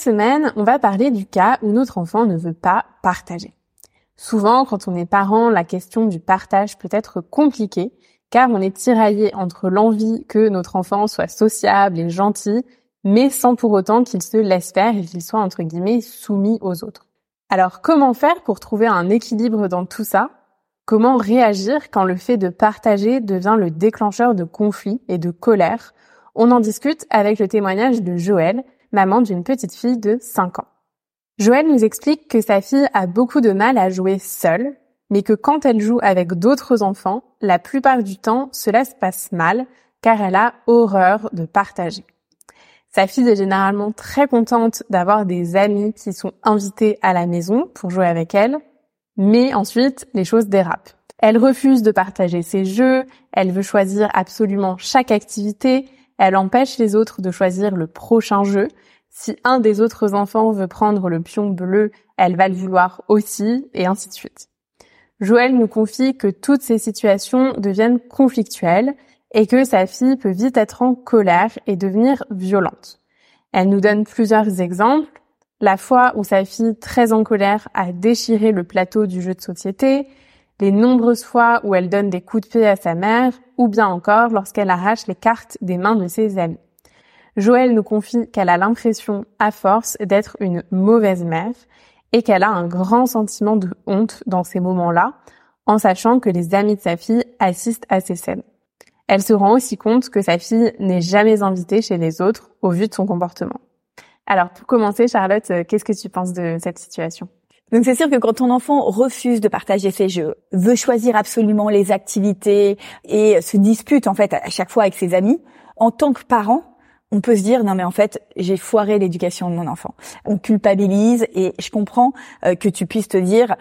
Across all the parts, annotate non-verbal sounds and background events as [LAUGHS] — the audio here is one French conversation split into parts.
Semaine, on va parler du cas où notre enfant ne veut pas partager. Souvent, quand on est parent, la question du partage peut être compliquée, car on est tiraillé entre l'envie que notre enfant soit sociable et gentil, mais sans pour autant qu'il se laisse faire et qu'il soit, entre guillemets, soumis aux autres. Alors, comment faire pour trouver un équilibre dans tout ça? Comment réagir quand le fait de partager devient le déclencheur de conflits et de colère? On en discute avec le témoignage de Joël, maman d'une petite fille de 5 ans. Joël nous explique que sa fille a beaucoup de mal à jouer seule, mais que quand elle joue avec d'autres enfants, la plupart du temps, cela se passe mal, car elle a horreur de partager. Sa fille est généralement très contente d'avoir des amis qui sont invités à la maison pour jouer avec elle, mais ensuite, les choses dérapent. Elle refuse de partager ses jeux, elle veut choisir absolument chaque activité, elle empêche les autres de choisir le prochain jeu. Si un des autres enfants veut prendre le pion bleu, elle va le vouloir aussi, et ainsi de suite. Joël nous confie que toutes ces situations deviennent conflictuelles et que sa fille peut vite être en colère et devenir violente. Elle nous donne plusieurs exemples. La fois où sa fille, très en colère, a déchiré le plateau du jeu de société, les nombreuses fois où elle donne des coups de pied à sa mère, ou bien encore lorsqu'elle arrache les cartes des mains de ses amis. Joël nous confie qu'elle a l'impression, à force, d'être une mauvaise mère et qu'elle a un grand sentiment de honte dans ces moments-là, en sachant que les amis de sa fille assistent à ces scènes. Elle se rend aussi compte que sa fille n'est jamais invitée chez les autres au vu de son comportement. Alors pour commencer, Charlotte, qu'est-ce que tu penses de cette situation? Donc c'est sûr que quand ton enfant refuse de partager ses jeux, veut choisir absolument les activités et se dispute en fait à chaque fois avec ses amis, en tant que parent, on peut se dire non mais en fait j'ai foiré l'éducation de mon enfant. On culpabilise et je comprends euh, que tu puisses te dire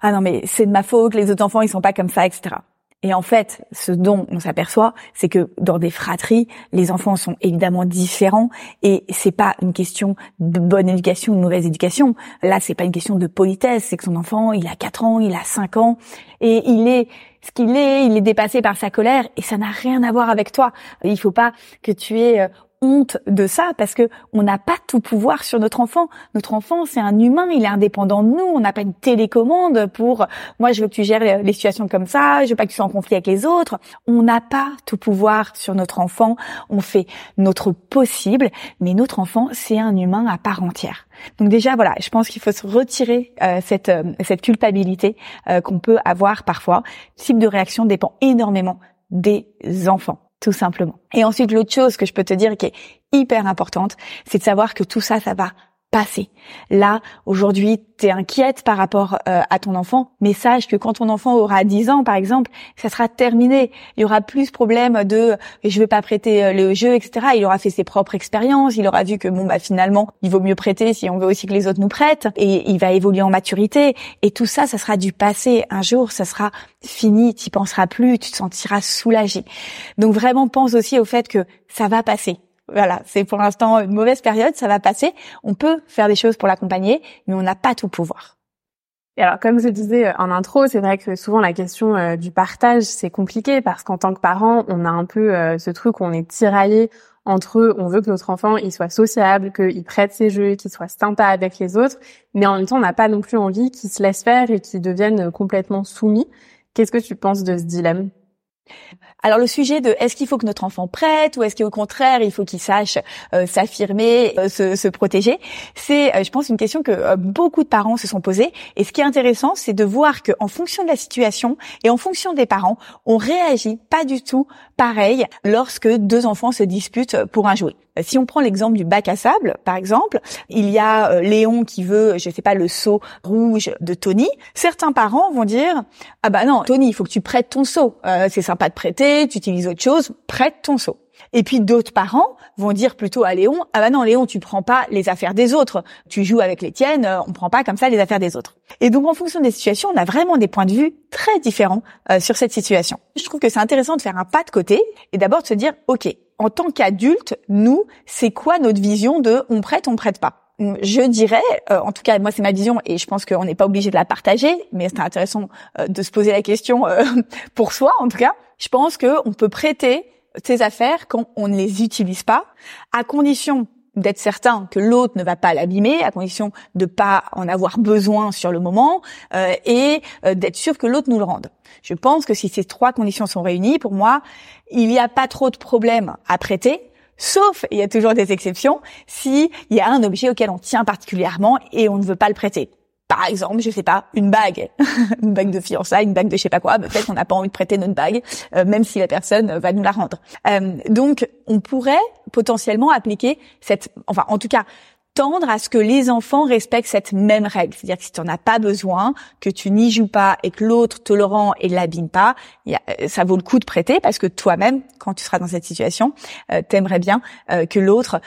ah non mais c'est de ma faute, les autres enfants ils sont pas comme ça, etc. Et en fait, ce dont on s'aperçoit, c'est que dans des fratries, les enfants sont évidemment différents et c'est pas une question de bonne éducation ou de mauvaise éducation. Là, c'est pas une question de politesse, c'est que son enfant, il a 4 ans, il a 5 ans et il est ce qu'il est, il est dépassé par sa colère et ça n'a rien à voir avec toi. Il faut pas que tu aies euh, de ça parce que on n'a pas tout pouvoir sur notre enfant. Notre enfant, c'est un humain, il est indépendant de nous. On n'a pas une télécommande pour moi, je veux que tu gères les situations comme ça, je veux pas que tu sois en conflit avec les autres. On n'a pas tout pouvoir sur notre enfant. On fait notre possible, mais notre enfant, c'est un humain à part entière. Donc déjà, voilà, je pense qu'il faut se retirer euh, cette euh, cette culpabilité euh, qu'on peut avoir parfois. Le type de réaction dépend énormément des enfants tout simplement. Et ensuite, l'autre chose que je peux te dire qui est hyper importante, c'est de savoir que tout ça, ça va passer. Là, aujourd'hui, tu es inquiète par rapport euh, à ton enfant, mais sache que quand ton enfant aura 10 ans, par exemple, ça sera terminé. Il y aura plus problème de je vais pas prêter euh, le jeu, etc. Il aura fait ses propres expériences, il aura vu que bon bah finalement, il vaut mieux prêter si on veut aussi que les autres nous prêtent, et il va évoluer en maturité. Et tout ça, ça sera du passé. Un jour, ça sera fini, tu penseras plus, tu te sentiras soulagé. Donc vraiment, pense aussi au fait que ça va passer voilà, c'est pour l'instant une mauvaise période, ça va passer. On peut faire des choses pour l'accompagner, mais on n'a pas tout pouvoir. Et alors, comme je disais euh, en intro, c'est vrai que souvent la question euh, du partage, c'est compliqué parce qu'en tant que parent, on a un peu euh, ce truc où on est tiraillé entre on veut que notre enfant il soit sociable, qu'il prête ses jeux, qu'il soit sympa avec les autres, mais en même temps on n'a pas non plus envie qu'il se laisse faire et qu'il devienne complètement soumis. Qu'est-ce que tu penses de ce dilemme? Alors le sujet de est-ce qu'il faut que notre enfant prête ou est-ce qu'au contraire il faut qu'il sache euh, s'affirmer, euh, se, protéger, c'est euh, je pense une question que beaucoup de parents se sont posés. Et ce qui est intéressant, c'est de voir que en fonction de la situation et en fonction des parents, on réagit pas du tout pareil lorsque deux enfants se disputent pour un jouet. Si on prend l'exemple du bac à sable, par exemple, il y a Léon qui veut, je sais pas, le seau rouge de Tony. Certains parents vont dire ah bah non, Tony, il faut que tu prêtes ton seau. C'est sympa de prêter, tu utilises autre chose, prête ton seau. Et puis d'autres parents vont dire plutôt à Léon, ah bah non Léon, tu prends pas les affaires des autres, tu joues avec les tiennes, on prend pas comme ça les affaires des autres. Et donc en fonction des situations, on a vraiment des points de vue très différents sur cette situation. Je trouve que c'est intéressant de faire un pas de côté et d'abord de se dire, ok, en tant qu'adulte, nous, c'est quoi notre vision de on prête, on prête pas? Je dirais, euh, en tout cas moi c'est ma vision et je pense qu'on n'est pas obligé de la partager, mais c'est intéressant euh, de se poser la question euh, [LAUGHS] pour soi en tout cas. Je pense qu'on peut prêter ses affaires quand on ne les utilise pas, à condition d'être certain que l'autre ne va pas l'abîmer, à condition de pas en avoir besoin sur le moment et d'être sûr que l'autre nous le rende. Je pense que si ces trois conditions sont réunies, pour moi, il n'y a pas trop de problèmes à prêter. Sauf, il y a toujours des exceptions, s'il y a un objet auquel on tient particulièrement et on ne veut pas le prêter. Par exemple, je sais pas, une bague, [LAUGHS] une bague de fiançailles, une bague de je sais pas quoi. Peut-être qu'on n'a pas envie de prêter notre bague, euh, même si la personne va nous la rendre. Euh, donc, on pourrait potentiellement appliquer cette, enfin, en tout cas, tendre à ce que les enfants respectent cette même règle. C'est-à-dire que si tu n'en as pas besoin, que tu n'y joues pas et que l'autre te le rend et l'abîme pas, euh, ça vaut le coup de prêter parce que toi-même, quand tu seras dans cette situation, euh, t'aimerais bien euh, que l'autre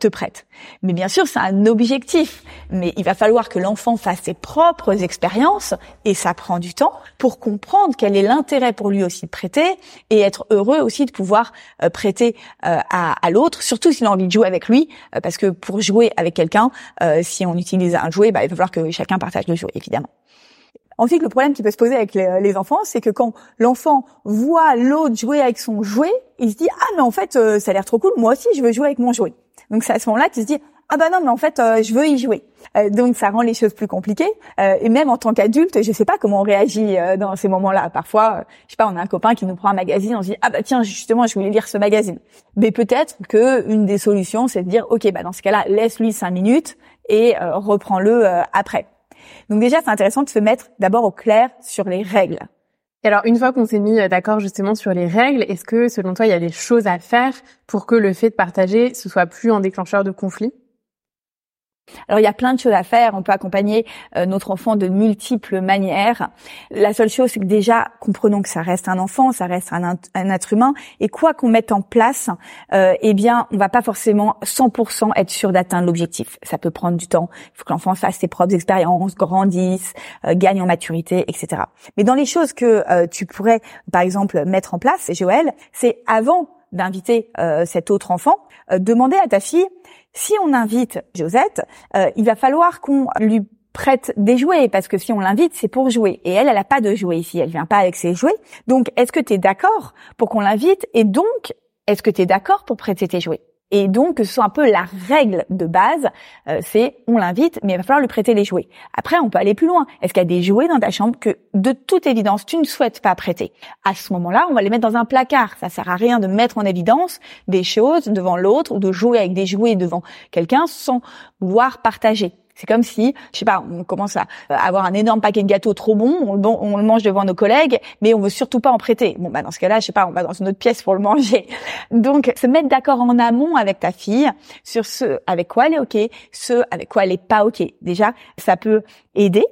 te prête. Mais bien sûr, c'est un objectif. Mais il va falloir que l'enfant fasse ses propres expériences et ça prend du temps pour comprendre quel est l'intérêt pour lui aussi de prêter et être heureux aussi de pouvoir prêter à, à l'autre, surtout s'il a envie de jouer avec lui, parce que pour jouer avec quelqu'un, euh, si on utilise un jouet, bah, il va falloir que chacun partage le jouet, évidemment. Ensuite, le problème qui peut se poser avec les, enfants, c'est que quand l'enfant voit l'autre jouer avec son jouet, il se dit ah mais en fait euh, ça a l'air trop cool, moi aussi je veux jouer avec mon jouet. Donc c'est à ce moment-là qu'il se dit ah bah non mais en fait euh, je veux y jouer. Euh, donc ça rend les choses plus compliquées euh, et même en tant qu'adulte, je sais pas comment on réagit dans ces moments-là. Parfois, je sais pas, on a un copain qui nous prend un magazine, on se dit ah bah tiens justement je voulais lire ce magazine. Mais peut-être que une des solutions c'est de dire ok bah dans ce cas-là laisse-lui cinq minutes et reprends-le après. Donc déjà c'est intéressant de se mettre d'abord au clair sur les règles. Et alors, une fois qu'on s'est mis d'accord justement sur les règles, est-ce que selon toi, il y a des choses à faire pour que le fait de partager ce soit plus un déclencheur de conflit? Alors il y a plein de choses à faire, on peut accompagner euh, notre enfant de multiples manières. La seule chose c'est que déjà comprenons que ça reste un enfant, ça reste un, être humain et quoi qu'on mette en place, euh, eh bien on va pas forcément 100% être sûr d'atteindre l'objectif. Ça peut prendre du temps, il faut que l'enfant fasse ses propres expériences, grandisse, euh, gagne en maturité, etc. Mais dans les choses que euh, tu pourrais par exemple mettre en place, Joël, c'est avant d'inviter cet autre enfant, demander à ta fille si on invite Josette, euh, il va falloir qu'on lui prête des jouets parce que si on l'invite, c'est pour jouer. Et elle, elle n'a pas de jouets ici, elle vient pas avec ses jouets. Donc, est-ce que tu es d'accord pour qu'on l'invite? Et donc, est-ce que tu es d'accord pour prêter tes jouets? Et donc, ce soit un peu la règle de base, euh, c'est on l'invite, mais il va falloir lui prêter les jouets. Après, on peut aller plus loin. Est-ce qu'il y a des jouets dans ta chambre que, de toute évidence, tu ne souhaites pas prêter? À ce moment-là, on va les mettre dans un placard. Ça sert à rien de mettre en évidence des choses devant l'autre ou de jouer avec des jouets devant quelqu'un sans vouloir partager. C'est comme si, je sais pas, on commence à avoir un énorme paquet de gâteaux trop bon, on, le mange devant nos collègues, mais on veut surtout pas en prêter. Bon, bah dans ce cas-là, je sais pas, on va dans une autre pièce pour le manger. [LAUGHS] Donc, se mettre d'accord en amont avec ta fille sur ce avec quoi elle est ok, ce avec quoi elle est pas ok. Déjà, ça peut aider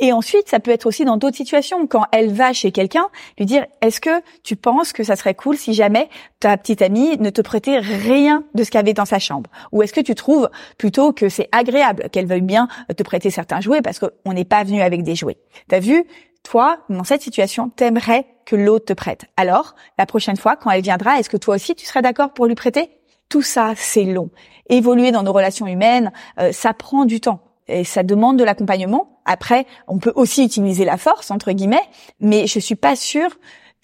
et ensuite, ça peut être aussi dans d'autres situations, quand elle va chez quelqu'un, lui dire est-ce que tu penses que ça serait cool si jamais ta petite amie ne te prêtait rien de ce qu'il y avait dans sa chambre? Ou est-ce que tu trouves plutôt que c'est agréable qu'elle veuille bien te prêter certains jouets parce qu'on n'est pas venu avec des jouets? T'as vu? Toi, dans cette situation, t'aimerais que l'autre te prête. Alors, la prochaine fois, quand elle viendra, est-ce que toi aussi tu serais d'accord pour lui prêter? Tout ça, c'est long. Évoluer dans nos relations humaines, euh, ça prend du temps et ça demande de l'accompagnement. Après, on peut aussi utiliser la force entre guillemets, mais je suis pas sûre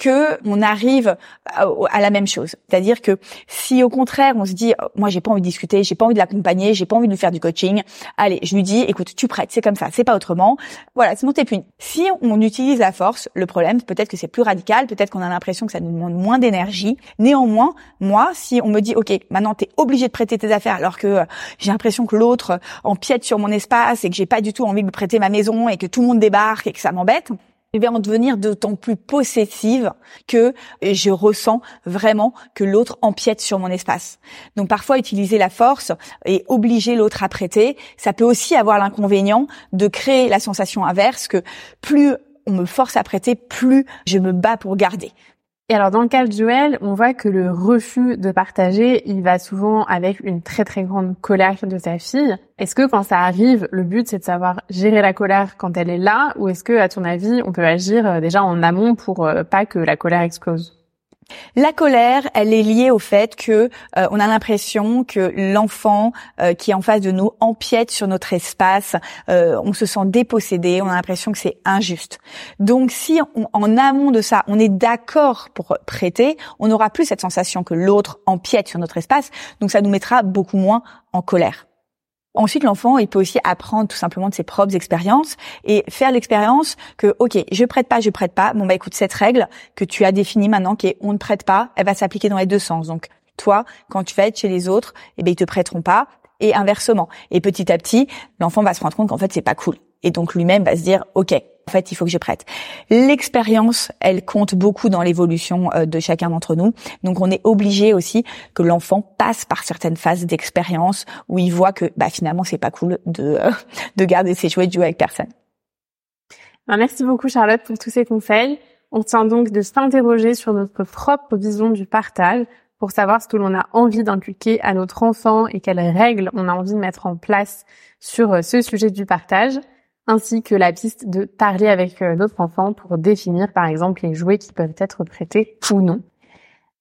que on arrive à, la même chose. C'est-à-dire que si au contraire on se dit moi j'ai pas envie de discuter, j'ai pas envie de l'accompagner, j'ai pas envie de lui faire du coaching, allez, je lui dis écoute, tu prêtes, c'est comme ça, c'est pas autrement. Voilà, c'est monté puni. Si on utilise la force, le problème peut-être que c'est plus radical, peut-être qu'on a l'impression que ça nous demande moins d'énergie. Néanmoins, moi, si on me dit OK, maintenant tu es obligé de prêter tes affaires alors que euh, j'ai l'impression que l'autre empiète sur mon espace et que j'ai pas du tout envie de lui prêter ma maison et que tout le monde débarque et que ça m'embête, et bien en devenir d'autant plus possessive que je ressens vraiment que l'autre empiète sur mon espace. Donc parfois utiliser la force et obliger l'autre à prêter, ça peut aussi avoir l'inconvénient de créer la sensation inverse que plus on me force à prêter, plus je me bats pour garder. Et alors dans le cas de Joël, on voit que le refus de partager, il va souvent avec une très très grande colère de sa fille. Est-ce que quand ça arrive, le but c'est de savoir gérer la colère quand elle est là, ou est-ce que à ton avis, on peut agir euh, déjà en amont pour euh, pas que la colère explose? La colère, elle est liée au fait que euh, on a l'impression que l'enfant euh, qui est en face de nous empiète sur notre espace, euh, on se sent dépossédé, on a l'impression que c'est injuste. Donc si en amont de ça, on est d'accord pour prêter, on n'aura plus cette sensation que l'autre empiète sur notre espace, donc ça nous mettra beaucoup moins en colère. Ensuite, l'enfant, il peut aussi apprendre tout simplement de ses propres expériences et faire l'expérience que, ok, je prête pas, je prête pas. Bon bah écoute, cette règle que tu as définie maintenant, qui est on ne prête pas, elle va s'appliquer dans les deux sens. Donc toi, quand tu vas être chez les autres, eh ben ils te prêteront pas et inversement. Et petit à petit, l'enfant va se rendre compte qu'en fait c'est pas cool. Et donc lui-même va se dire, ok, en fait, il faut que je prête. L'expérience, elle compte beaucoup dans l'évolution euh, de chacun d'entre nous. Donc, on est obligé aussi que l'enfant passe par certaines phases d'expérience où il voit que, bah, finalement, c'est pas cool de euh, de garder ses jouets de jouer avec personne. Ben, merci beaucoup, Charlotte, pour tous ces conseils. On tient donc de s'interroger sur notre propre vision du partage pour savoir ce que l'on a envie d'inculquer à notre enfant et quelles règles on a envie de mettre en place sur euh, ce sujet du partage ainsi que la piste de parler avec euh, notre enfant pour définir par exemple les jouets qui peuvent être prêtés ou non.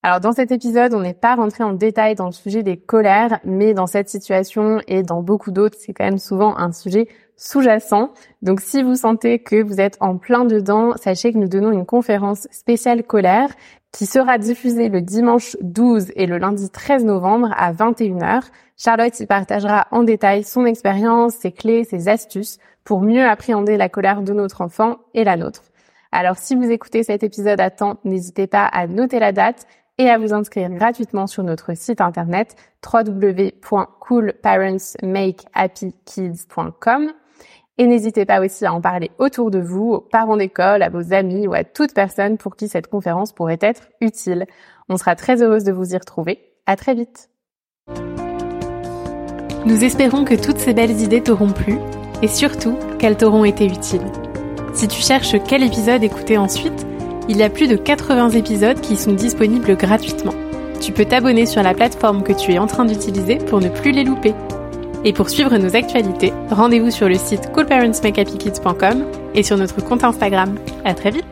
Alors dans cet épisode, on n'est pas rentré en détail dans le sujet des colères, mais dans cette situation et dans beaucoup d'autres, c'est quand même souvent un sujet sous-jacent. Donc si vous sentez que vous êtes en plein dedans, sachez que nous donnons une conférence spéciale colère qui sera diffusée le dimanche 12 et le lundi 13 novembre à 21h. Charlotte y partagera en détail son expérience, ses clés, ses astuces pour mieux appréhender la colère de notre enfant et la nôtre. Alors si vous écoutez cet épisode à temps, n'hésitez pas à noter la date et à vous inscrire gratuitement sur notre site internet www.coolparentsmakehappykids.com. Et n'hésitez pas aussi à en parler autour de vous, aux parents d'école, à vos amis ou à toute personne pour qui cette conférence pourrait être utile. On sera très heureuse de vous y retrouver. À très vite. Nous espérons que toutes ces belles idées t'auront plu et surtout qu'elles t'auront été utiles. Si tu cherches quel épisode écouter ensuite, il y a plus de 80 épisodes qui sont disponibles gratuitement. Tu peux t'abonner sur la plateforme que tu es en train d'utiliser pour ne plus les louper. Et pour suivre nos actualités, rendez-vous sur le site coolparentsmakehappykids.com et sur notre compte Instagram. À très vite!